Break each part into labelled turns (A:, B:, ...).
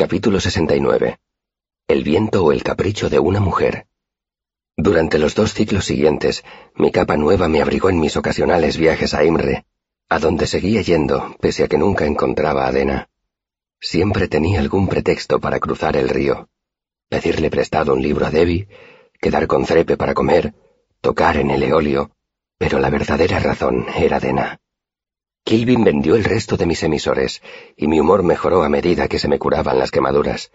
A: Capítulo 69. El viento o el capricho de una mujer. Durante los dos ciclos siguientes, mi capa nueva me abrigó en mis ocasionales viajes a Imre, a donde seguía yendo, pese a que nunca encontraba a Dena. Siempre tenía algún pretexto para cruzar el río. Pedirle prestado un libro a Debbie, quedar con Crepe para comer, tocar en el eolio, pero la verdadera razón era Dena. Kilvin vendió el resto de mis emisores, y mi humor mejoró a medida que se me curaban las quemaduras.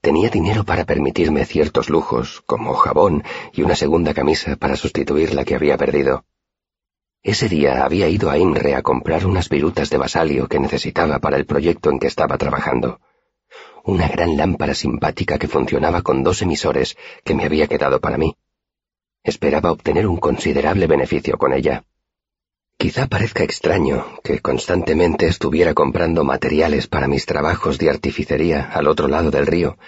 A: Tenía dinero para permitirme ciertos lujos, como jabón y una segunda camisa para sustituir la que había perdido. Ese día había ido a Imre a comprar unas virutas de basalio que necesitaba para el proyecto en que estaba trabajando. Una gran lámpara simpática que funcionaba con dos emisores que me había quedado para mí. Esperaba obtener un considerable beneficio con ella. Quizá parezca extraño que constantemente estuviera comprando materiales para mis trabajos de artificería al otro lado del río,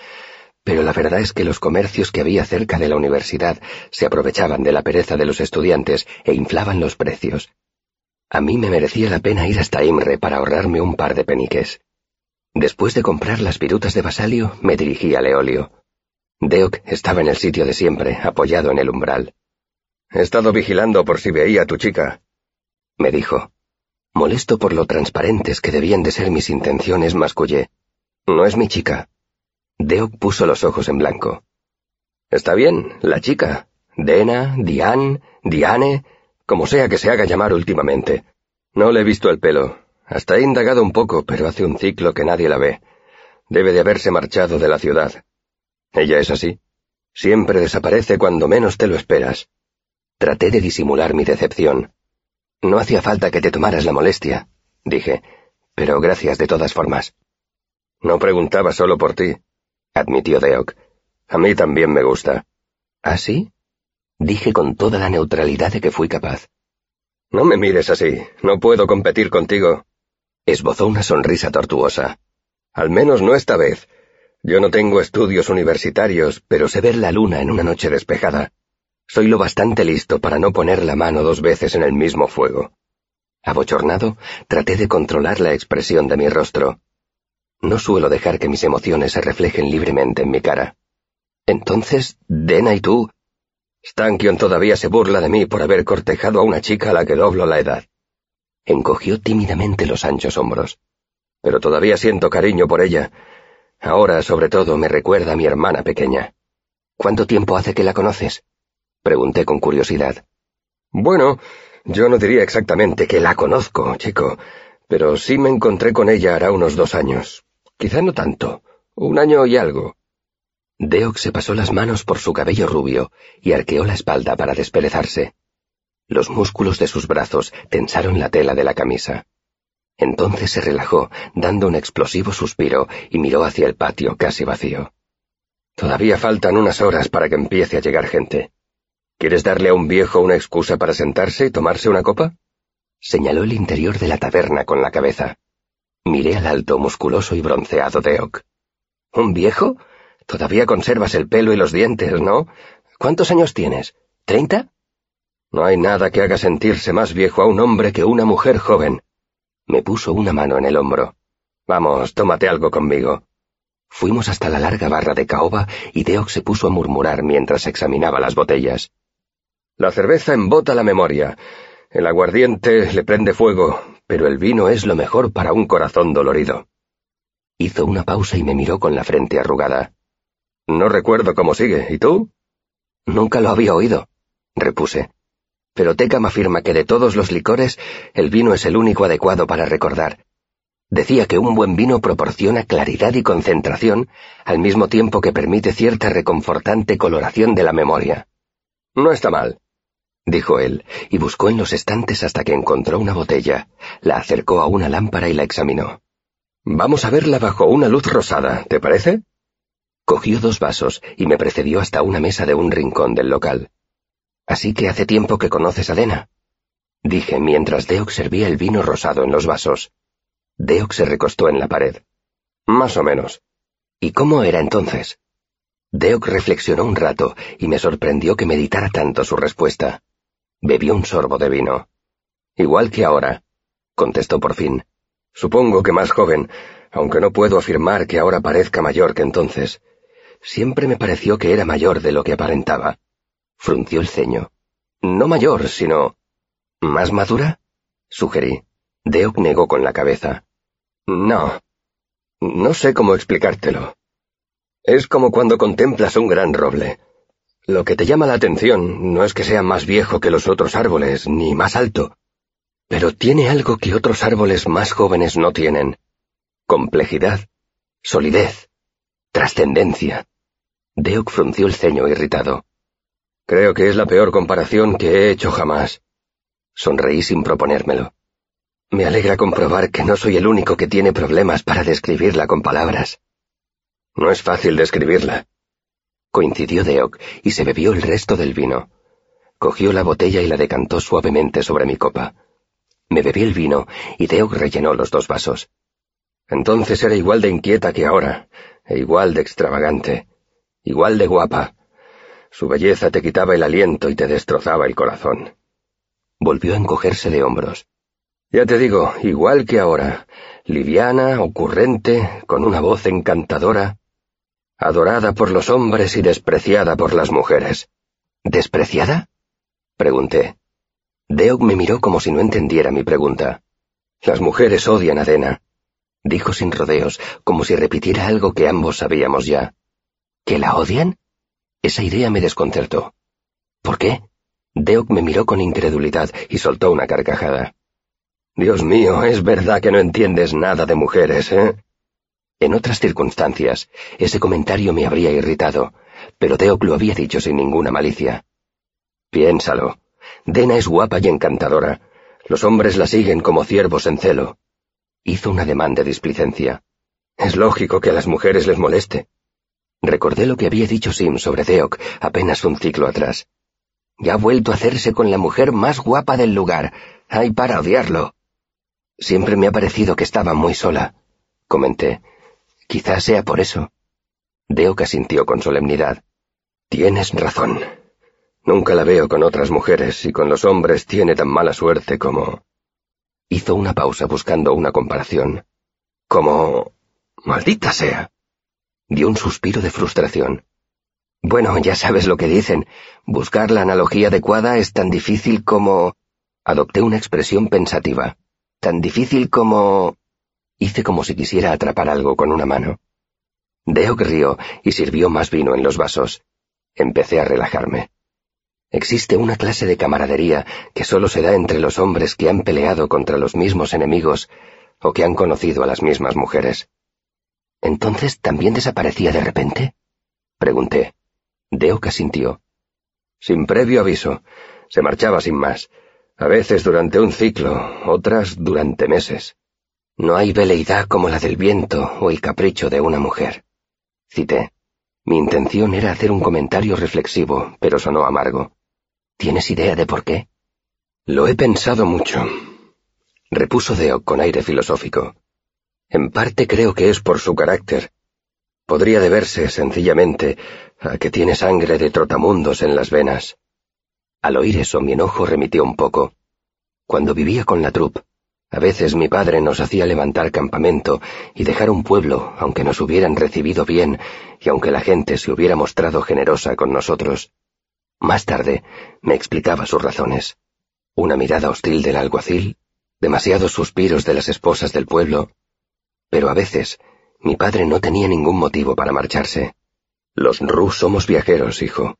A: pero la verdad es que los comercios que había cerca de la universidad se aprovechaban de la pereza de los estudiantes e inflaban los precios. A mí me merecía la pena ir hasta Imre para ahorrarme un par de peniques. Después de comprar las virutas de Basalio, me dirigí a Leolio. Deok estaba en el sitio de siempre, apoyado en el umbral.
B: He estado vigilando por si veía a tu chica,
A: me dijo. Molesto por lo transparentes que debían de ser mis intenciones, mascullé. No es mi chica. Deok puso los ojos en blanco.
B: Está bien, la chica. Dena, Diane, Diane, como sea que se haga llamar últimamente. No le he visto el pelo. Hasta he indagado un poco, pero hace un ciclo que nadie la ve. Debe de haberse marchado de la ciudad. Ella es así. Siempre desaparece cuando menos te lo esperas.
A: Traté de disimular mi decepción. No hacía falta que te tomaras la molestia, dije, pero gracias de todas formas.
B: No preguntaba solo por ti, admitió Deok. A mí también me gusta.
A: ¿Ah, sí? Dije con toda la neutralidad de que fui capaz.
B: No me mires así, no puedo competir contigo.
A: Esbozó una sonrisa tortuosa.
B: Al menos no esta vez. Yo no tengo estudios universitarios, pero sé ver la luna en una noche despejada. Soy lo bastante listo para no poner la mano dos veces en el mismo fuego.
A: Abochornado, traté de controlar la expresión de mi rostro. No suelo dejar que mis emociones se reflejen libremente en mi cara. Entonces, Dena y tú...
B: Stankion todavía se burla de mí por haber cortejado a una chica a la que doblo la edad.
A: Encogió tímidamente los anchos hombros.
B: Pero todavía siento cariño por ella. Ahora, sobre todo, me recuerda a mi hermana pequeña.
A: ¿Cuánto tiempo hace que la conoces? Pregunté con curiosidad.
B: Bueno, yo no diría exactamente que la conozco, chico, pero sí me encontré con ella hará unos dos años. Quizá no tanto, un año y algo.
A: Deok se pasó las manos por su cabello rubio y arqueó la espalda para desperezarse. Los músculos de sus brazos tensaron la tela de la camisa. Entonces se relajó, dando un explosivo suspiro, y miró hacia el patio casi vacío.
B: Todavía faltan unas horas para que empiece a llegar gente. ¿Quieres darle a un viejo una excusa para sentarse y tomarse una copa?
A: Señaló el interior de la taberna con la cabeza. Miré al alto, musculoso y bronceado de.
B: ¿Un viejo? Todavía conservas el pelo y los dientes, ¿no? ¿Cuántos años tienes? ¿Treinta? No hay nada que haga sentirse más viejo a un hombre que una mujer joven.
A: Me puso una mano en el hombro.
B: Vamos, tómate algo conmigo.
A: Fuimos hasta la larga barra de caoba y Deok se puso a murmurar mientras examinaba las botellas.
B: La cerveza embota la memoria. El aguardiente le prende fuego, pero el vino es lo mejor para un corazón dolorido.
A: Hizo una pausa y me miró con la frente arrugada.
B: No recuerdo cómo sigue. ¿Y tú?
A: Nunca lo había oído, repuse. Pero Tecam afirma que de todos los licores, el vino es el único adecuado para recordar. Decía que un buen vino proporciona claridad y concentración, al mismo tiempo que permite cierta reconfortante coloración de la memoria.
B: No está mal,
A: dijo él, y buscó en los estantes hasta que encontró una botella, la acercó a una lámpara y la examinó.
B: Vamos a verla bajo una luz rosada, ¿te parece?
A: Cogió dos vasos y me precedió hasta una mesa de un rincón del local. Así que hace tiempo que conoces a Dena, dije mientras Deok servía el vino rosado en los vasos. Deok se recostó en la pared.
B: Más o menos.
A: ¿Y cómo era entonces? Deok reflexionó un rato y me sorprendió que meditara tanto su respuesta. Bebió un sorbo de vino.
B: Igual que ahora, contestó por fin. Supongo que más joven, aunque no puedo afirmar que ahora parezca mayor que entonces. Siempre me pareció que era mayor de lo que aparentaba. Frunció el ceño. No mayor, sino... ¿Más madura? sugerí. Deok negó con la cabeza. No. No sé cómo explicártelo. Es como cuando contemplas un gran roble. Lo que te llama la atención no es que sea más viejo que los otros árboles, ni más alto, pero tiene algo que otros árboles más jóvenes no tienen. Complejidad, solidez, trascendencia. Deok frunció el ceño irritado. Creo que es la peor comparación que he hecho jamás. Sonreí sin proponérmelo. Me alegra comprobar que no soy el único que tiene problemas para describirla con palabras. No es fácil describirla. Coincidió Deok y se bebió el resto del vino. Cogió la botella y la decantó suavemente sobre mi copa. Me bebí el vino y Deok rellenó los dos vasos. Entonces era igual de inquieta que ahora, e igual de extravagante, igual de guapa. Su belleza te quitaba el aliento y te destrozaba el corazón. Volvió a encogerse de hombros. Ya te digo, igual que ahora, liviana, ocurrente, con una voz encantadora, adorada por los hombres y despreciada por las mujeres. ¿Despreciada? Pregunté. Deok me miró como si no entendiera mi pregunta. Las mujeres odian a Dena, dijo sin rodeos, como si repitiera algo que ambos sabíamos ya. ¿Que la odian? Esa idea me desconcertó. ¿Por qué? Deok me miró con incredulidad y soltó una carcajada. Dios mío, es verdad que no entiendes nada de mujeres, ¿eh? En otras circunstancias, ese comentario me habría irritado, pero Deok lo había dicho sin ninguna malicia. Piénsalo. Dena es guapa y encantadora. Los hombres la siguen como ciervos en celo. Hizo un ademán de displicencia. Es lógico que a las mujeres les moleste. Recordé lo que había dicho Sim sobre Deok apenas un ciclo atrás. Ya ha vuelto a hacerse con la mujer más guapa del lugar. Hay para odiarlo. Siempre me ha parecido que estaba muy sola, comenté. Quizás sea por eso. Deok asintió con solemnidad. Tienes razón. Nunca la veo con otras mujeres y con los hombres tiene tan mala suerte como... Hizo una pausa buscando una comparación. Como... Maldita sea. Dio un suspiro de frustración. Bueno, ya sabes lo que dicen. Buscar la analogía adecuada es tan difícil como... Adopté una expresión pensativa. Tan difícil como... Hice como si quisiera atrapar algo con una mano. Deok rió y sirvió más vino en los vasos. Empecé a relajarme. Existe una clase de camaradería que solo se da entre los hombres que han peleado contra los mismos enemigos o que han conocido a las mismas mujeres. ¿Entonces también desaparecía de repente? Pregunté. Deoka sintió. Sin previo aviso. Se marchaba sin más. A veces durante un ciclo, otras durante meses. No hay veleidad como la del viento o el capricho de una mujer. Cité. Mi intención era hacer un comentario reflexivo, pero sonó amargo. ¿Tienes idea de por qué? Lo he pensado mucho, repuso Deo con aire filosófico. En parte creo que es por su carácter. Podría deberse, sencillamente, a que tiene sangre de trotamundos en las venas. Al oír eso mi enojo remitió un poco. Cuando vivía con la troupe, a veces mi padre nos hacía levantar campamento y dejar un pueblo, aunque nos hubieran recibido bien y aunque la gente se hubiera mostrado generosa con nosotros. Más tarde me explicaba sus razones. Una mirada hostil del alguacil, demasiados suspiros de las esposas del pueblo. Pero a veces mi padre no tenía ningún motivo para marcharse. Los Rus somos viajeros, hijo.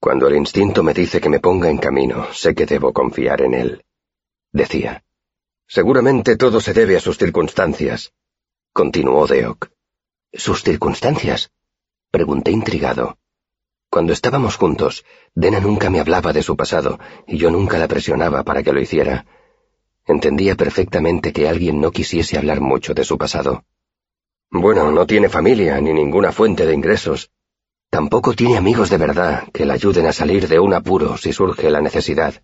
B: Cuando el instinto me dice que me ponga en camino, sé que debo confiar en él. Decía. Seguramente todo se debe a sus circunstancias, continuó Deok. ¿Sus circunstancias? Pregunté intrigado. Cuando estábamos juntos, Dena nunca me hablaba de su pasado, y yo nunca la presionaba para que lo hiciera. Entendía perfectamente que alguien no quisiese hablar mucho de su pasado. Bueno, no tiene familia ni ninguna fuente de ingresos. Tampoco tiene amigos de verdad que la ayuden a salir de un apuro si surge la necesidad.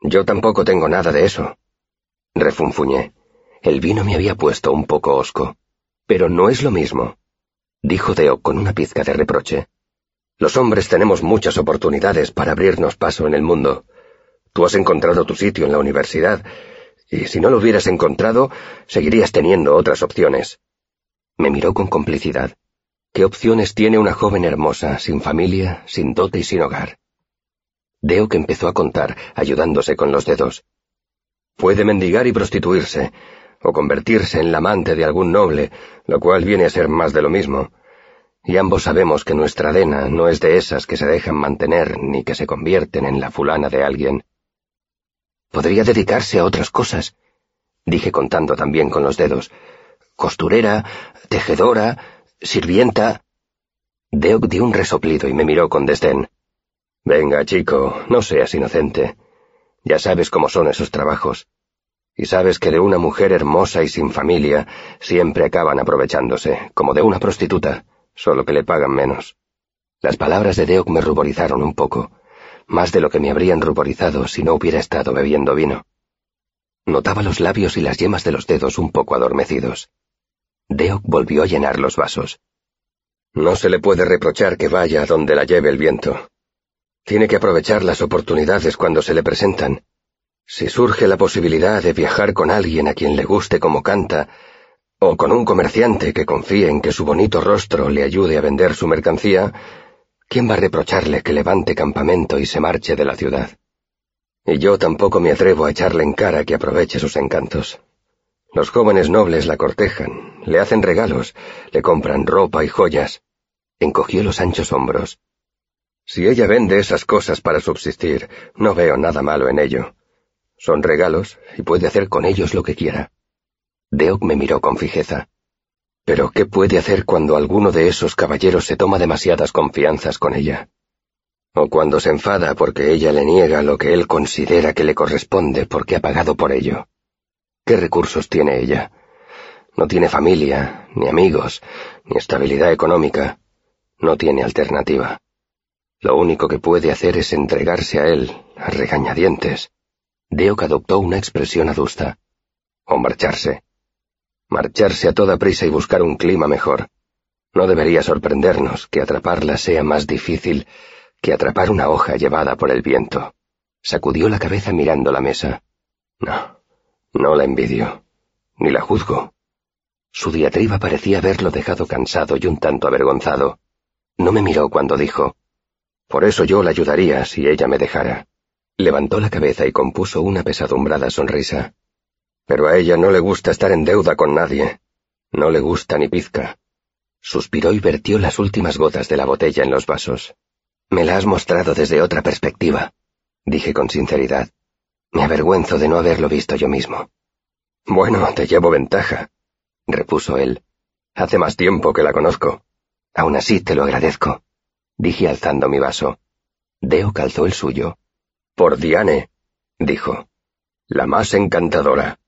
B: Yo tampoco tengo nada de eso. Refunfuñé. El vino me había puesto un poco hosco. Pero no es lo mismo, dijo Deo con una pizca de reproche. Los hombres tenemos muchas oportunidades para abrirnos paso en el mundo. Tú has encontrado tu sitio en la universidad, y si no lo hubieras encontrado, seguirías teniendo otras opciones.
A: Me miró con complicidad. ¿Qué opciones tiene una joven hermosa, sin familia, sin dote y sin hogar? Deo que empezó a contar, ayudándose con los dedos. Puede mendigar y prostituirse, o convertirse en la amante de algún noble, lo cual viene a ser más de lo mismo. Y ambos sabemos que nuestra Dena no es de esas que se dejan mantener ni que se convierten en la fulana de alguien. Podría dedicarse a otras cosas, dije contando también con los dedos. Costurera, tejedora, sirvienta. Deok dio un resoplido y me miró con desdén. Venga, chico, no seas inocente. Ya sabes cómo son esos trabajos. Y sabes que de una mujer hermosa y sin familia siempre acaban aprovechándose, como de una prostituta, solo que le pagan menos. Las palabras de Deok me ruborizaron un poco, más de lo que me habrían ruborizado si no hubiera estado bebiendo vino. Notaba los labios y las yemas de los dedos un poco adormecidos. Deok volvió a llenar los vasos. No se le puede reprochar que vaya a donde la lleve el viento. Tiene que aprovechar las oportunidades cuando se le presentan. Si surge la posibilidad de viajar con alguien a quien le guste como canta, o con un comerciante que confíe en que su bonito rostro le ayude a vender su mercancía, ¿quién va a reprocharle que levante campamento y se marche de la ciudad? Y yo tampoco me atrevo a echarle en cara que aproveche sus encantos. Los jóvenes nobles la cortejan, le hacen regalos, le compran ropa y joyas. Encogió los anchos hombros. Si ella vende esas cosas para subsistir, no veo nada malo en ello. Son regalos y puede hacer con ellos lo que quiera. Deok me miró con fijeza. Pero ¿qué puede hacer cuando alguno de esos caballeros se toma demasiadas confianzas con ella? O cuando se enfada porque ella le niega lo que él considera que le corresponde porque ha pagado por ello. ¿Qué recursos tiene ella? No tiene familia, ni amigos, ni estabilidad económica. No tiene alternativa. Lo único que puede hacer es entregarse a él, a regañadientes. Deok adoptó una expresión adusta. O marcharse. Marcharse a toda prisa y buscar un clima mejor. No debería sorprendernos que atraparla sea más difícil que atrapar una hoja llevada por el viento. Sacudió la cabeza mirando la mesa. No, no la envidio, ni la juzgo. Su diatriba parecía haberlo dejado cansado y un tanto avergonzado. No me miró cuando dijo, por eso yo la ayudaría si ella me dejara. Levantó la cabeza y compuso una pesadumbrada sonrisa. Pero a ella no le gusta estar en deuda con nadie. No le gusta ni pizca. Suspiró y vertió las últimas gotas de la botella en los vasos. Me la has mostrado desde otra perspectiva, dije con sinceridad. Me avergüenzo de no haberlo visto yo mismo. Bueno, te llevo ventaja, repuso él. Hace más tiempo que la conozco. Aún así te lo agradezco dije alzando mi vaso. Deo calzó el suyo. Por Diane, dijo. La más encantadora.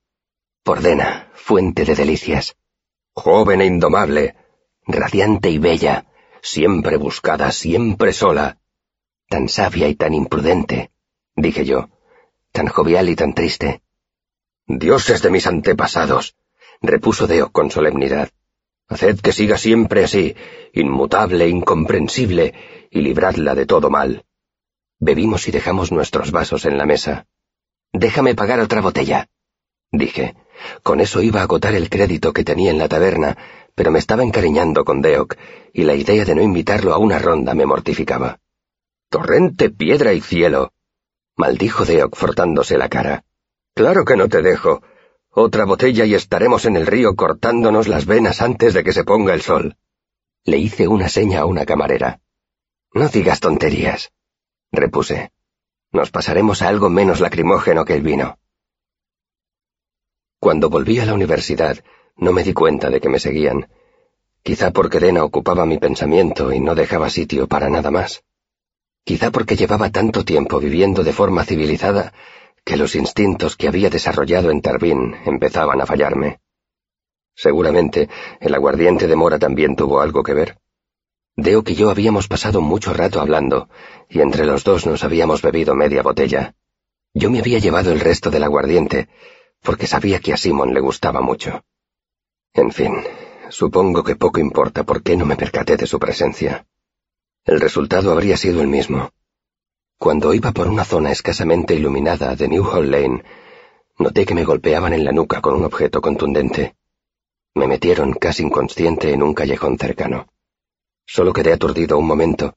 A: Por Dena, fuente de delicias. Joven e indomable, radiante y bella, siempre buscada, siempre sola. Tan sabia y tan imprudente, dije yo, tan jovial y tan triste. Dioses de mis antepasados, repuso Deo con solemnidad. Haced que siga siempre así, inmutable, incomprensible, y libradla de todo mal. Bebimos y dejamos nuestros vasos en la mesa. Déjame pagar otra botella, dije. Con eso iba a agotar el crédito que tenía en la taberna, pero me estaba encariñando con Deok, y la idea de no invitarlo a una ronda me mortificaba. Torrente, piedra y cielo, maldijo Deok frotándose la cara. Claro que no te dejo. Otra botella y estaremos en el río cortándonos las venas antes de que se ponga el sol. Le hice una seña a una camarera. No digas tonterías, repuse. Nos pasaremos a algo menos lacrimógeno que el vino. Cuando volví a la universidad, no me di cuenta de que me seguían. Quizá porque Dena ocupaba mi pensamiento y no dejaba sitio para nada más. Quizá porque llevaba tanto tiempo viviendo de forma civilizada que los instintos que había desarrollado en Tarbín empezaban a fallarme. Seguramente el aguardiente de Mora también tuvo algo que ver. Deo y yo habíamos pasado mucho rato hablando, y entre los dos nos habíamos bebido media botella. Yo me había llevado el resto del aguardiente, porque sabía que a Simon le gustaba mucho. En fin, supongo que poco importa por qué no me percaté de su presencia. El resultado habría sido el mismo. Cuando iba por una zona escasamente iluminada de New Hall Lane, noté que me golpeaban en la nuca con un objeto contundente. Me metieron casi inconsciente en un callejón cercano. Solo quedé aturdido un momento,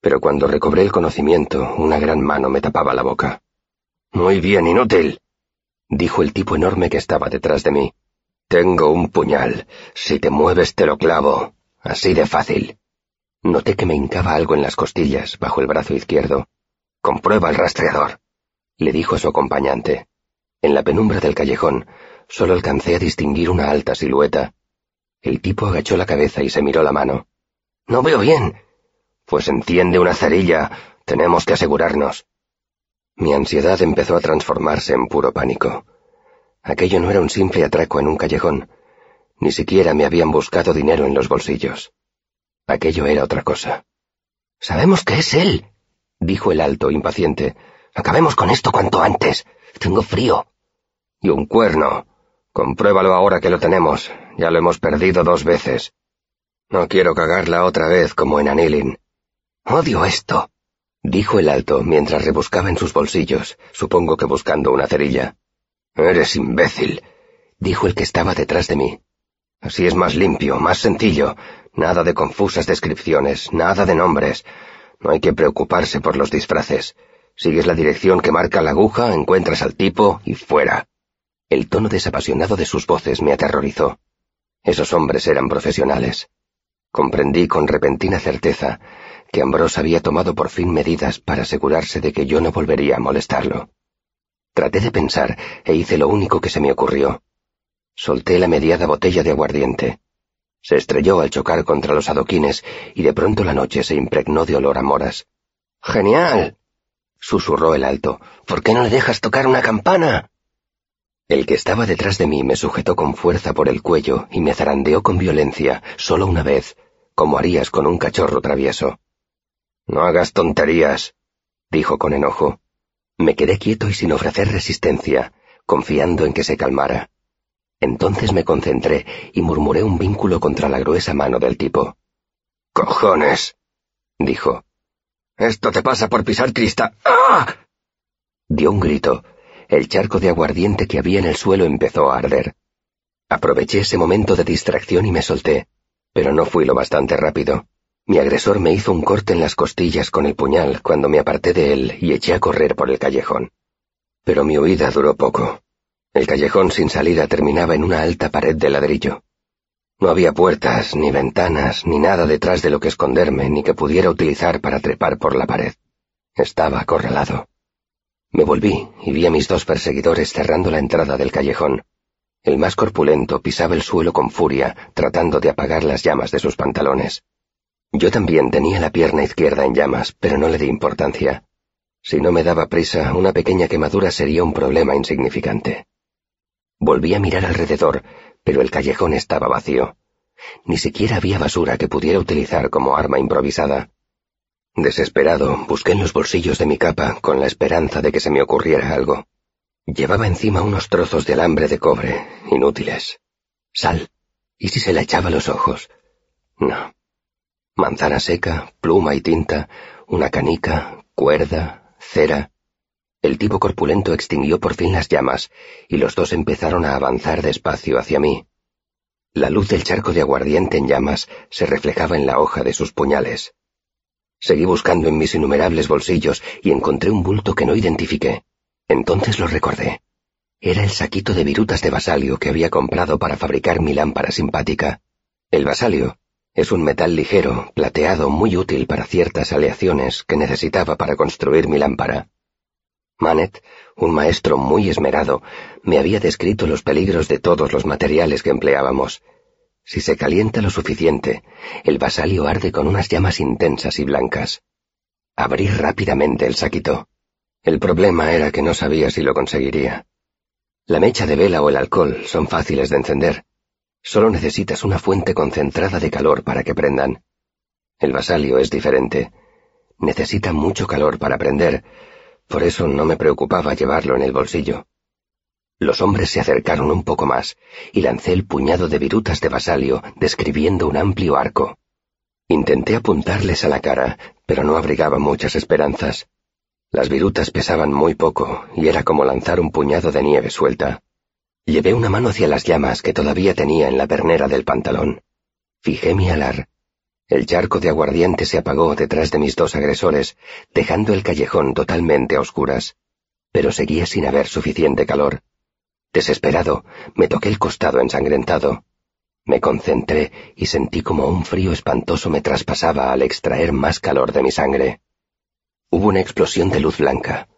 A: pero cuando recobré el conocimiento, una gran mano me tapaba la boca. Muy bien, inútil, dijo el tipo enorme que estaba detrás de mí. Tengo un puñal. Si te mueves te lo clavo. Así de fácil. Noté que me hincaba algo en las costillas, bajo el brazo izquierdo. Comprueba el rastreador, le dijo a su acompañante. En la penumbra del callejón, solo alcancé a distinguir una alta silueta. El tipo agachó la cabeza y se miró la mano. No veo bien. Pues enciende una cerilla. Tenemos que asegurarnos. Mi ansiedad empezó a transformarse en puro pánico. Aquello no era un simple atraco en un callejón. Ni siquiera me habían buscado dinero en los bolsillos. Aquello era otra cosa.
C: Sabemos que es él, dijo el alto, impaciente. Acabemos con esto cuanto antes. Tengo frío.
B: Y un cuerno. Compruébalo ahora que lo tenemos. Ya lo hemos perdido dos veces. No quiero cagarla otra vez como en Anilin.
C: Odio esto,
A: dijo el alto mientras rebuscaba en sus bolsillos, supongo que buscando una cerilla.
B: Eres imbécil,
A: dijo el que estaba detrás de mí.
B: Así es más limpio, más sencillo. Nada de confusas descripciones, nada de nombres. No hay que preocuparse por los disfraces. Sigues la dirección que marca la aguja, encuentras al tipo y fuera.
A: El tono desapasionado de sus voces me aterrorizó. Esos hombres eran profesionales. Comprendí con repentina certeza que Ambrose había tomado por fin medidas para asegurarse de que yo no volvería a molestarlo. Traté de pensar e hice lo único que se me ocurrió. Solté la mediada botella de aguardiente. Se estrelló al chocar contra los adoquines y de pronto la noche se impregnó de olor a moras.
C: ¡Genial! susurró el alto. ¿Por qué no le dejas tocar una campana?
A: El que estaba detrás de mí me sujetó con fuerza por el cuello y me zarandeó con violencia, solo una vez, como harías con un cachorro travieso.
B: No hagas tonterías, dijo con enojo.
A: Me quedé quieto y sin ofrecer resistencia, confiando en que se calmara. Entonces me concentré y murmuré un vínculo contra la gruesa mano del tipo.
B: ¡Cojones! dijo. Esto te pasa por pisar cristal. ¡Ah!
A: Dio un grito, el charco de aguardiente que había en el suelo empezó a arder. Aproveché ese momento de distracción y me solté, pero no fui lo bastante rápido. Mi agresor me hizo un corte en las costillas con el puñal cuando me aparté de él y eché a correr por el callejón. Pero mi huida duró poco. El callejón sin salida terminaba en una alta pared de ladrillo. No había puertas, ni ventanas, ni nada detrás de lo que esconderme, ni que pudiera utilizar para trepar por la pared. Estaba acorralado. Me volví y vi a mis dos perseguidores cerrando la entrada del callejón. El más corpulento pisaba el suelo con furia, tratando de apagar las llamas de sus pantalones. Yo también tenía la pierna izquierda en llamas, pero no le di importancia. Si no me daba prisa, una pequeña quemadura sería un problema insignificante. Volví a mirar alrededor, pero el callejón estaba vacío. Ni siquiera había basura que pudiera utilizar como arma improvisada. Desesperado, busqué en los bolsillos de mi capa con la esperanza de que se me ocurriera algo. Llevaba encima unos trozos de alambre de cobre, inútiles. Sal. ¿Y si se la echaba a los ojos? No. Manzana seca, pluma y tinta, una canica, cuerda, cera. El tipo corpulento extinguió por fin las llamas, y los dos empezaron a avanzar despacio hacia mí. La luz del charco de aguardiente en llamas se reflejaba en la hoja de sus puñales. Seguí buscando en mis innumerables bolsillos y encontré un bulto que no identifiqué. Entonces lo recordé. Era el saquito de virutas de basalio que había comprado para fabricar mi lámpara simpática. El basalio es un metal ligero, plateado, muy útil para ciertas aleaciones que necesitaba para construir mi lámpara. Manet, un maestro muy esmerado, me había descrito los peligros de todos los materiales que empleábamos, si se calienta lo suficiente, el basalio arde con unas llamas intensas y blancas. Abrí rápidamente el saquito. El problema era que no sabía si lo conseguiría. La mecha de vela o el alcohol son fáciles de encender. Solo necesitas una fuente concentrada de calor para que prendan. El basalio es diferente. Necesita mucho calor para prender, por eso no me preocupaba llevarlo en el bolsillo. Los hombres se acercaron un poco más, y lancé el puñado de virutas de basalio, describiendo un amplio arco. Intenté apuntarles a la cara, pero no abrigaba muchas esperanzas. Las virutas pesaban muy poco, y era como lanzar un puñado de nieve suelta. Llevé una mano hacia las llamas que todavía tenía en la pernera del pantalón. Fijé mi alar. El charco de aguardiente se apagó detrás de mis dos agresores, dejando el callejón totalmente a oscuras. Pero seguía sin haber suficiente calor. Desesperado, me toqué el costado ensangrentado. Me concentré y sentí como un frío espantoso me traspasaba al extraer más calor de mi sangre. Hubo una explosión de luz blanca.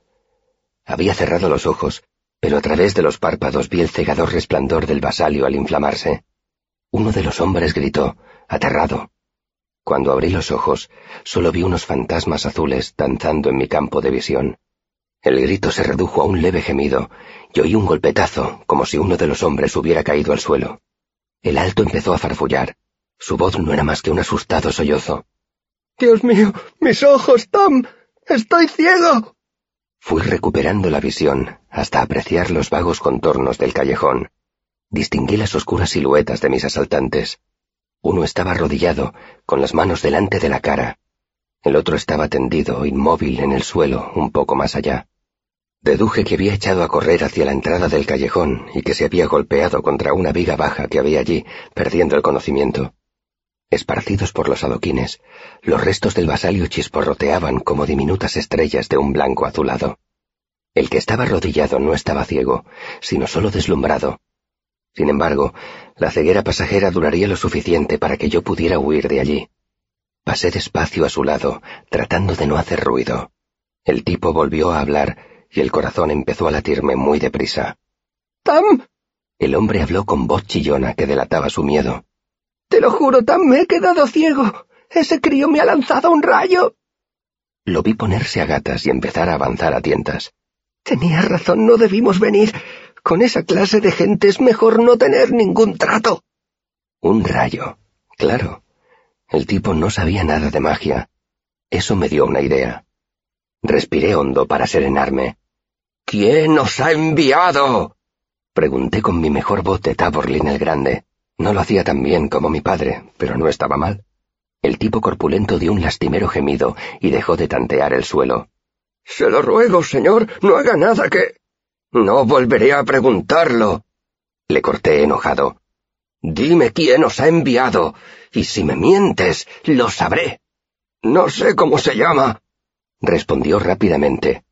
A: Había cerrado los ojos, pero a través de los párpados vi el cegador resplandor del basalio al inflamarse. Uno de los hombres gritó, aterrado. Cuando abrí los ojos, solo vi unos fantasmas azules danzando en mi campo de visión. El grito se redujo a un leve gemido y oí un golpetazo, como si uno de los hombres hubiera caído al suelo. El alto empezó a farfullar. Su voz no era más que un asustado sollozo.
D: Dios mío, mis ojos, Tom. Estoy ciego.
A: Fui recuperando la visión hasta apreciar los vagos contornos del callejón. Distinguí las oscuras siluetas de mis asaltantes. Uno estaba arrodillado, con las manos delante de la cara. El otro estaba tendido, inmóvil, en el suelo, un poco más allá. Deduje que había echado a correr hacia la entrada del callejón y que se había golpeado contra una viga baja que había allí, perdiendo el conocimiento. Esparcidos por los adoquines, los restos del basalio chisporroteaban como diminutas estrellas de un blanco azulado. El que estaba arrodillado no estaba ciego, sino solo deslumbrado. Sin embargo, la ceguera pasajera duraría lo suficiente para que yo pudiera huir de allí. Pasé despacio a su lado, tratando de no hacer ruido. El tipo volvió a hablar y el corazón empezó a latirme muy deprisa.
D: ¡Tam!
A: El hombre habló con voz chillona que delataba su miedo.
D: Te lo juro, Tam, me he quedado ciego. Ese crío me ha lanzado un rayo.
A: Lo vi ponerse a gatas y empezar a avanzar a tientas.
D: Tenías razón, no debimos venir. Con esa clase de gente es mejor no tener ningún trato.
A: Un rayo. Claro. El tipo no sabía nada de magia. Eso me dio una idea. Respiré hondo para serenarme.
C: ¿Quién nos ha enviado?
A: Pregunté con mi mejor voz de Taborlin el Grande. No lo hacía tan bien como mi padre, pero no estaba mal. El tipo corpulento dio un lastimero gemido y dejó de tantear el suelo.
C: Se lo ruego, señor, no haga nada que... No volveré a preguntarlo.
A: Le corté enojado.
C: Dime quién os ha enviado, y si me mientes, lo sabré. No sé cómo se llama, respondió rápidamente.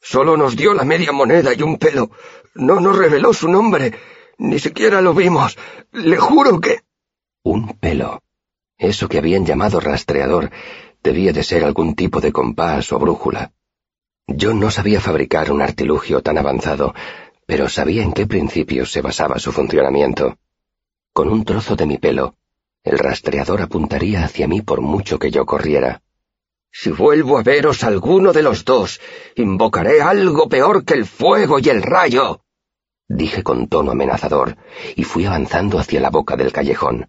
C: Solo nos dio la media moneda y un pelo. No nos reveló su nombre. Ni siquiera lo vimos. Le juro que...
A: Un pelo. Eso que habían llamado rastreador debía de ser algún tipo de compás o brújula. Yo no sabía fabricar un artilugio tan avanzado, pero sabía en qué principios se basaba su funcionamiento. Con un trozo de mi pelo, el rastreador apuntaría hacia mí por mucho que yo corriera.
C: Si vuelvo a veros alguno de los dos, invocaré algo peor que el fuego y el rayo
A: dije con tono amenazador, y fui avanzando hacia la boca del callejón.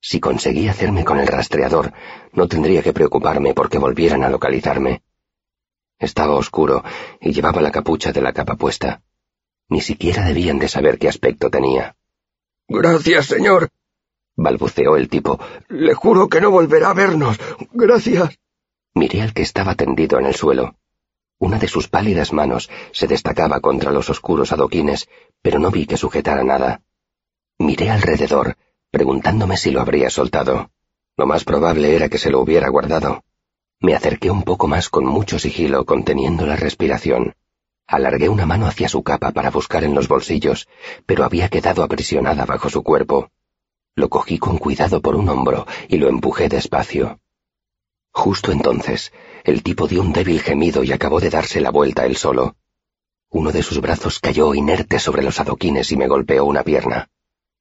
A: Si conseguía hacerme con el rastreador, no tendría que preocuparme porque volvieran a localizarme. Estaba oscuro y llevaba la capucha de la capa puesta. Ni siquiera debían de saber qué aspecto tenía.
C: Gracias, señor, balbuceó el tipo. Le juro que no volverá a vernos. Gracias.
A: Miré al que estaba tendido en el suelo. Una de sus pálidas manos se destacaba contra los oscuros adoquines, pero no vi que sujetara nada. Miré alrededor, preguntándome si lo habría soltado. Lo más probable era que se lo hubiera guardado. Me acerqué un poco más con mucho sigilo, conteniendo la respiración. Alargué una mano hacia su capa para buscar en los bolsillos, pero había quedado aprisionada bajo su cuerpo. Lo cogí con cuidado por un hombro y lo empujé despacio. Justo entonces, el tipo dio un débil gemido y acabó de darse la vuelta él solo. Uno de sus brazos cayó inerte sobre los adoquines y me golpeó una pierna.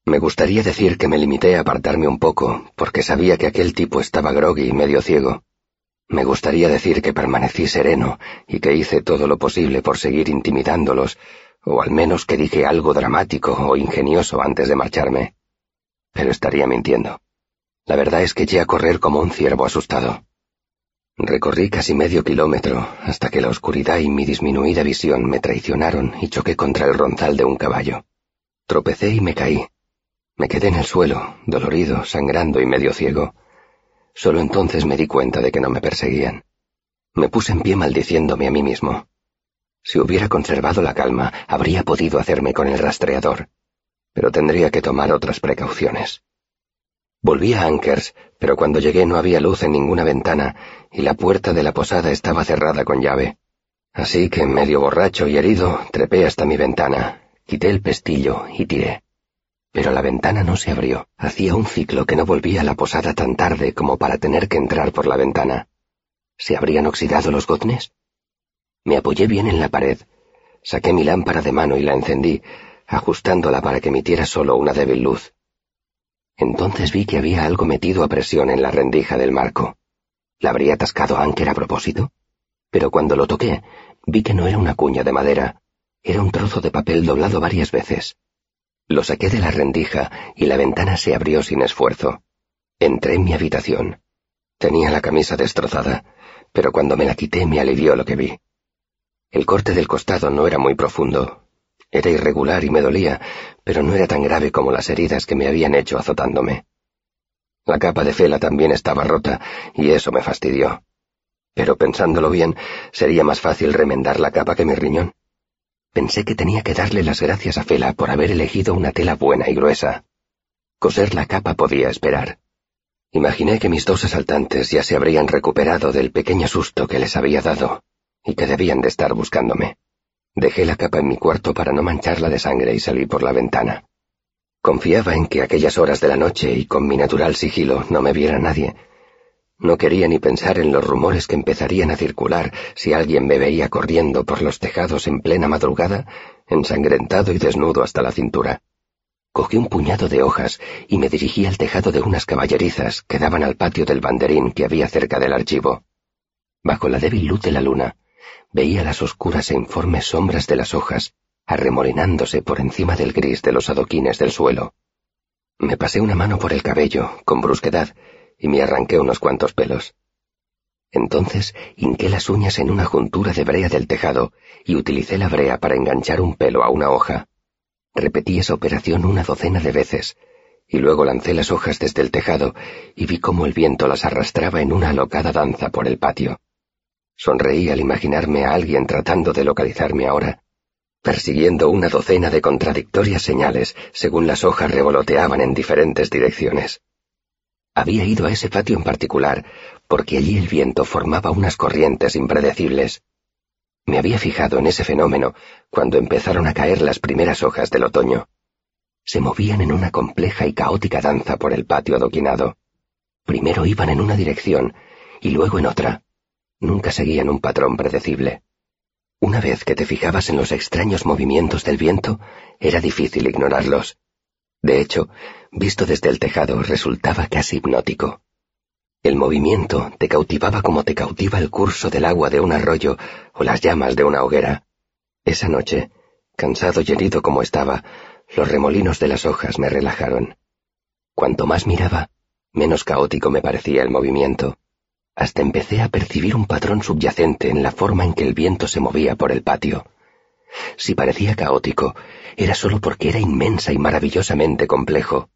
A: Me gustaría decir que me limité a apartarme un poco, porque sabía que aquel tipo estaba groggy y medio ciego. Me gustaría decir que permanecí sereno y que hice todo lo posible por seguir intimidándolos, o al menos que dije algo dramático o ingenioso antes de marcharme. Pero estaría mintiendo. La verdad es que eché a correr como un ciervo asustado. Recorrí casi medio kilómetro hasta que la oscuridad y mi disminuida visión me traicionaron y choqué contra el ronzal de un caballo. Tropecé y me caí. Me quedé en el suelo, dolorido, sangrando y medio ciego. Solo entonces me di cuenta de que no me perseguían. Me puse en pie maldiciéndome a mí mismo. Si hubiera conservado la calma, habría podido hacerme con el rastreador, pero tendría que tomar otras precauciones. Volví a Ankers, pero cuando llegué no había luz en ninguna ventana y la puerta de la posada estaba cerrada con llave. Así que, medio borracho y herido, trepé hasta mi ventana, quité el pestillo y tiré. Pero la ventana no se abrió. Hacía un ciclo que no volvía a la posada tan tarde como para tener que entrar por la ventana. ¿Se habrían oxidado los goznes? Me apoyé bien en la pared. Saqué mi lámpara de mano y la encendí, ajustándola para que emitiera solo una débil luz. Entonces vi que había algo metido a presión en la rendija del marco. ¿La habría atascado Anker a propósito? Pero cuando lo toqué, vi que no era una cuña de madera, era un trozo de papel doblado varias veces. Lo saqué de la rendija y la ventana se abrió sin esfuerzo. Entré en mi habitación. Tenía la camisa destrozada, pero cuando me la quité me alivió lo que vi. El corte del costado no era muy profundo. Era irregular y me dolía, pero no era tan grave como las heridas que me habían hecho azotándome. La capa de fela también estaba rota, y eso me fastidió. Pero pensándolo bien, sería más fácil remendar la capa que mi riñón. Pensé que tenía que darle las gracias a Fela por haber elegido una tela buena y gruesa. Coser la capa podía esperar. Imaginé que mis dos asaltantes ya se habrían recuperado del pequeño susto que les había dado, y que debían de estar buscándome. Dejé la capa en mi cuarto para no mancharla de sangre y salí por la ventana. Confiaba en que aquellas horas de la noche y con mi natural sigilo no me viera nadie, no quería ni pensar en los rumores que empezarían a circular si alguien me veía corriendo por los tejados en plena madrugada, ensangrentado y desnudo hasta la cintura. Cogí un puñado de hojas y me dirigí al tejado de unas caballerizas que daban al patio del banderín que había cerca del archivo. Bajo la débil luz de la luna, veía las oscuras e informes sombras de las hojas arremolinándose por encima del gris de los adoquines del suelo. Me pasé una mano por el cabello, con brusquedad, y me arranqué unos cuantos pelos. Entonces hinqué las uñas en una juntura de brea del tejado y utilicé la brea para enganchar un pelo a una hoja. Repetí esa operación una docena de veces, y luego lancé las hojas desde el tejado y vi cómo el viento las arrastraba en una alocada danza por el patio. Sonreí al imaginarme a alguien tratando de localizarme ahora, persiguiendo una docena de contradictorias señales según las hojas revoloteaban en diferentes direcciones. Había ido a ese patio en particular porque allí el viento formaba unas corrientes impredecibles. Me había fijado en ese fenómeno cuando empezaron a caer las primeras hojas del otoño. Se movían en una compleja y caótica danza por el patio adoquinado. Primero iban en una dirección y luego en otra. Nunca seguían un patrón predecible. Una vez que te fijabas en los extraños movimientos del viento, era difícil ignorarlos. De hecho, visto desde el tejado, resultaba casi hipnótico. El movimiento te cautivaba como te cautiva el curso del agua de un arroyo o las llamas de una hoguera. Esa noche, cansado y herido como estaba, los remolinos de las hojas me relajaron. Cuanto más miraba, menos caótico me parecía el movimiento. Hasta empecé a percibir un patrón subyacente en la forma en que el viento se movía por el patio. Si parecía caótico, era solo porque era inmensa y maravillosamente complejo.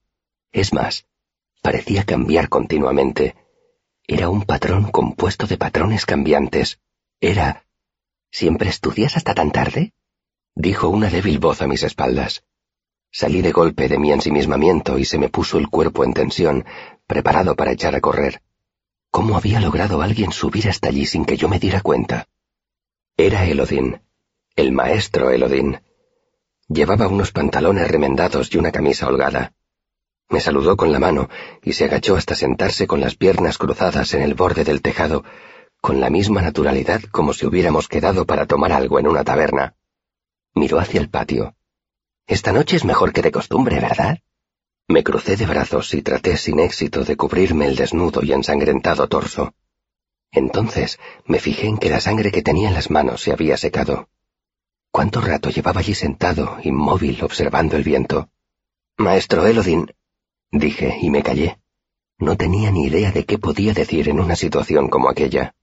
A: Es más, parecía cambiar continuamente. Era un patrón compuesto de patrones cambiantes. Era... ¿Siempre estudias hasta tan tarde? dijo una débil voz a mis espaldas. Salí de golpe de mi ensimismamiento y se me puso el cuerpo en tensión, preparado para echar a correr. ¿Cómo había logrado alguien subir hasta allí sin que yo me diera cuenta? Era Elodin, el maestro Elodín. Llevaba unos pantalones remendados y una camisa holgada. Me saludó con la mano y se agachó hasta sentarse con las piernas cruzadas en el borde del tejado, con la misma naturalidad como si hubiéramos quedado para tomar algo en una taberna. Miró hacia el patio. Esta noche es mejor que de costumbre, ¿verdad? Me crucé de brazos y traté sin éxito de cubrirme el desnudo y ensangrentado torso. Entonces me fijé en que la sangre que tenía en las manos se había secado. ¿Cuánto rato llevaba allí sentado, inmóvil, observando el viento? Maestro Elodin, dije y me callé. No tenía ni idea de qué podía decir en una situación como aquella.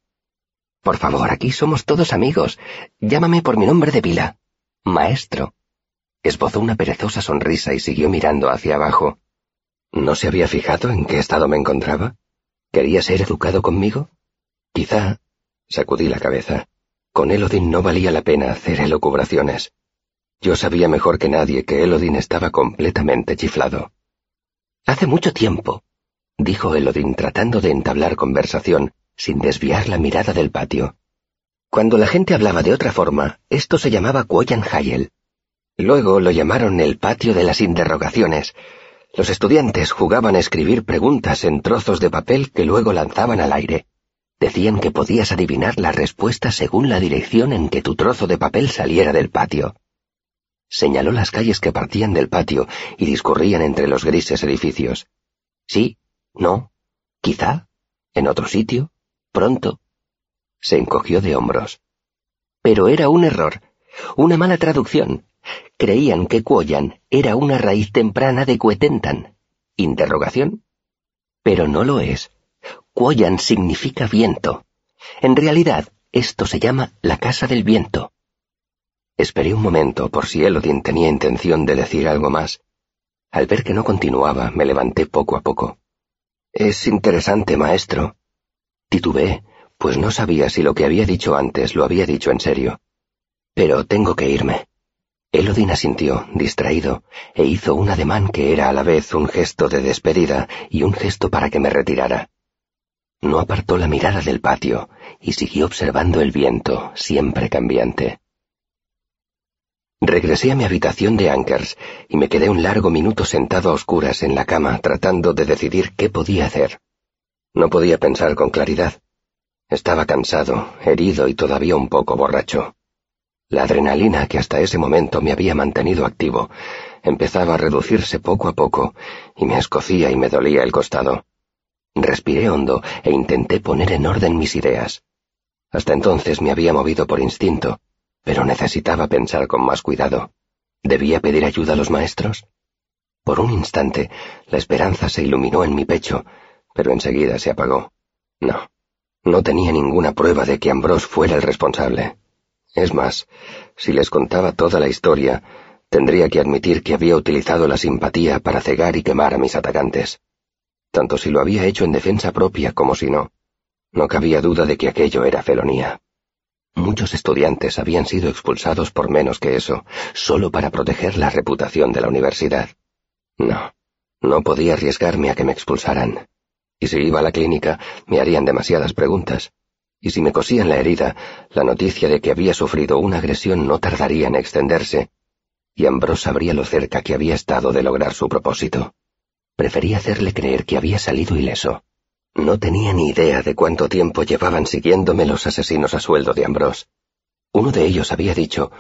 A: Por favor, aquí somos todos amigos. Llámame por mi nombre de pila. Maestro. Esbozó una perezosa sonrisa y siguió mirando hacia abajo. ¿No se había fijado en qué estado me encontraba? ¿Quería ser educado conmigo? Quizá. Sacudí la cabeza. Con Elodin no valía la pena hacer elucubraciones. Yo sabía mejor que nadie que Elodin estaba completamente chiflado.
B: Hace mucho tiempo, dijo Elodin tratando de entablar conversación sin desviar la mirada del patio. Cuando la gente hablaba de otra forma, esto se llamaba Quoyan Hayel. Luego lo llamaron el patio de las interrogaciones. Los estudiantes jugaban a escribir preguntas en trozos de papel que luego lanzaban al aire. Decían que podías adivinar la respuesta según la dirección en que tu trozo de papel saliera del patio. Señaló las calles que partían del patio y discurrían entre los grises edificios. Sí, no, quizá, en otro sitio, pronto. Se encogió de hombros. Pero era un error, una mala traducción. Creían que Cuoyan era una raíz temprana de Cuetentan. ¿Interrogación? Pero no lo es. Cuoyan significa viento. En realidad, esto se llama la casa del viento. Esperé un momento por si Elodin tenía intención de decir algo más. Al ver que no continuaba, me levanté poco a poco. Es interesante, maestro. Titubeé, pues no sabía si lo que había dicho antes lo había dicho en serio. Pero tengo que irme. Elodin asintió, distraído, e hizo un ademán que era a la vez un gesto de despedida y un gesto para que me retirara. No apartó la mirada del patio y siguió observando el viento, siempre cambiante. Regresé a mi habitación de Ankers y me quedé un largo minuto sentado a oscuras en la cama tratando de decidir qué podía hacer. No podía pensar con claridad. Estaba cansado, herido y todavía un poco borracho. La adrenalina que hasta ese momento me había mantenido activo empezaba a reducirse poco a poco y me escocía y me dolía el costado. Respiré hondo e intenté poner en orden mis ideas. Hasta entonces me había movido por instinto, pero necesitaba pensar con más cuidado. ¿Debía pedir ayuda a los maestros? Por un instante, la esperanza se iluminó en mi pecho, pero enseguida se apagó. No, no tenía ninguna prueba de que Ambrose fuera el responsable. Es más, si les contaba toda la historia, tendría que admitir que había utilizado la simpatía para cegar y quemar a mis atacantes. Tanto si lo había hecho en defensa propia como si no. No cabía duda de que aquello era felonía. Muchos estudiantes habían sido expulsados por menos que eso, solo para proteger la reputación de la universidad. No, no podía arriesgarme a que me expulsaran y si iba a la clínica me harían demasiadas preguntas. Y si me cosían la herida, la noticia de que había sufrido una agresión no tardaría en extenderse, y Ambrose sabría lo cerca que había estado de lograr su propósito. Prefería hacerle creer que había salido ileso. No tenía ni idea de cuánto tiempo llevaban siguiéndome los asesinos a sueldo de Ambrose. Uno de ellos había dicho,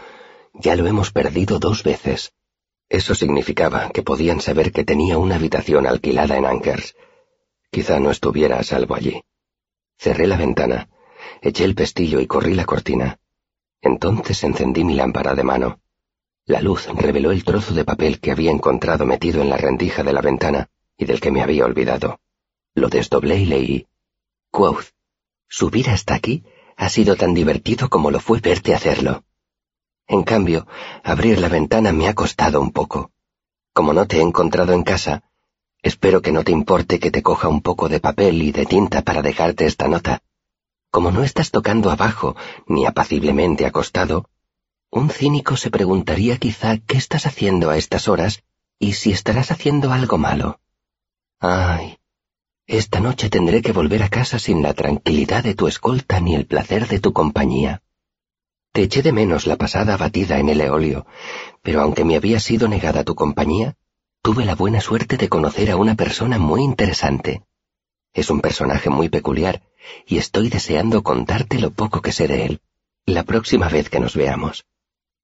B: ya lo hemos perdido dos veces. Eso significaba que podían saber que tenía una habitación alquilada en Ankers, Quizá no estuviera a salvo allí. Cerré la ventana, eché el pestillo y corrí la cortina. Entonces encendí mi lámpara de mano. La luz reveló el trozo de papel que había encontrado metido en la rendija de la ventana y del que me había olvidado. Lo desdoblé y leí. Quoth, subir hasta aquí ha sido tan divertido como lo fue verte hacerlo. En cambio, abrir la ventana me ha costado un poco. Como no te he encontrado en casa, Espero que no te importe que te coja un poco de papel y de tinta para dejarte esta nota. Como no estás tocando abajo ni apaciblemente acostado, un cínico se preguntaría quizá qué estás haciendo a estas horas y si estarás haciendo algo malo. Ay, esta noche tendré que volver a casa sin la tranquilidad de tu escolta ni el placer de tu compañía. Te eché de menos la pasada batida en el eolio, pero aunque me había sido negada tu compañía, tuve la buena suerte de conocer a una persona muy interesante. Es un personaje muy peculiar, y estoy deseando contarte lo poco que sé de él, la próxima vez que nos veamos.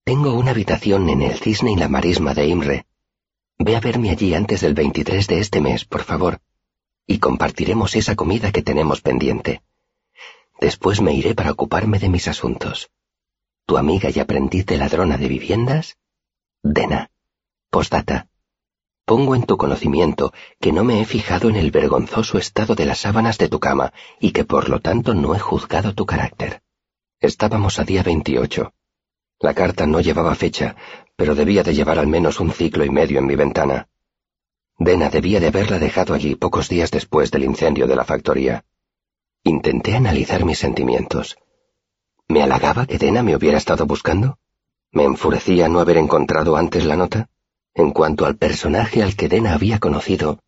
B: Tengo una habitación en el Cisne y la Marisma de Imre. Ve a verme allí antes del 23 de este mes, por favor, y compartiremos esa comida que tenemos pendiente. Después me iré para ocuparme de mis asuntos. Tu amiga y aprendiz de ladrona de viviendas, Dena. Postdata. Pongo en tu conocimiento que no me he fijado en el vergonzoso estado de las sábanas de tu cama y que por lo tanto no he juzgado tu carácter. Estábamos a día 28. La carta no llevaba fecha, pero debía de llevar al menos un ciclo y medio en mi ventana. Dena debía de haberla dejado allí pocos días después del incendio de la factoría. Intenté analizar mis sentimientos.
A: ¿Me halagaba que Dena me hubiera estado buscando? ¿Me enfurecía no haber encontrado antes la nota? En cuanto al personaje al que Dena había conocido,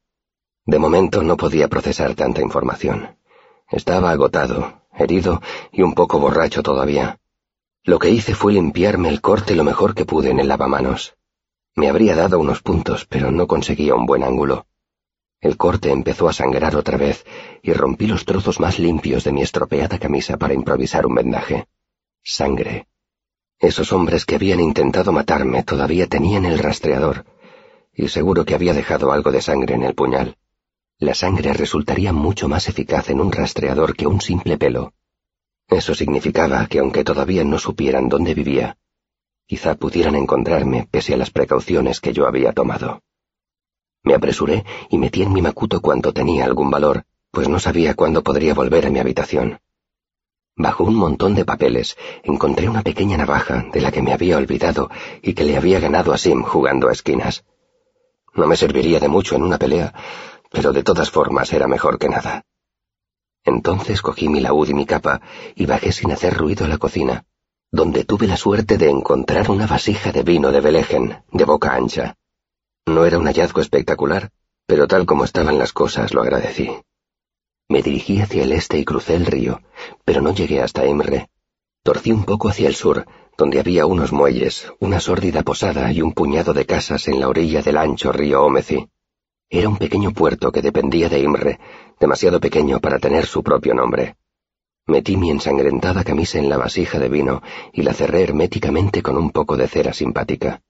A: de momento no podía procesar tanta información. Estaba agotado, herido y un poco borracho todavía. Lo que hice fue limpiarme el corte lo mejor que pude en el lavamanos. Me habría dado unos puntos, pero no conseguía un buen ángulo. El corte empezó a sangrar otra vez y rompí los trozos más limpios de mi estropeada camisa para improvisar un vendaje. Sangre. Esos hombres que habían intentado matarme todavía tenían el rastreador, y seguro que había dejado algo de sangre en el puñal. La sangre resultaría mucho más eficaz en un rastreador que un simple pelo. Eso significaba que aunque todavía no supieran dónde vivía, quizá pudieran encontrarme pese a las precauciones que yo había tomado. Me apresuré y metí en mi macuto cuanto tenía algún valor, pues no sabía cuándo podría volver a mi habitación. Bajo un montón de papeles encontré una pequeña navaja de la que me había olvidado y que le había ganado a Sim jugando a esquinas. No me serviría de mucho en una pelea, pero de todas formas era mejor que nada. Entonces cogí mi laúd y mi capa y bajé sin hacer ruido a la cocina, donde tuve la suerte de encontrar una vasija de vino de Belegen, de boca ancha. No era un hallazgo espectacular, pero tal como estaban las cosas lo agradecí. Me dirigí hacia el este y crucé el río, pero no llegué hasta Imre. Torcí un poco hacia el sur, donde había unos muelles, una sórdida posada y un puñado de casas en la orilla del ancho río Omeci. Era un pequeño puerto que dependía de Imre, demasiado pequeño para tener su propio nombre. Metí mi ensangrentada camisa en la vasija de vino y la cerré herméticamente con un poco de cera simpática.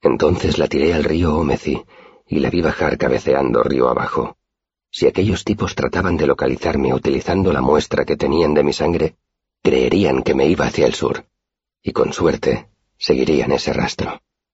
A: Entonces la tiré al río Omeci y la vi bajar cabeceando río abajo. Si aquellos tipos trataban de localizarme utilizando la muestra que tenían de mi sangre, creerían que me iba hacia el sur, y con suerte seguirían ese rastro.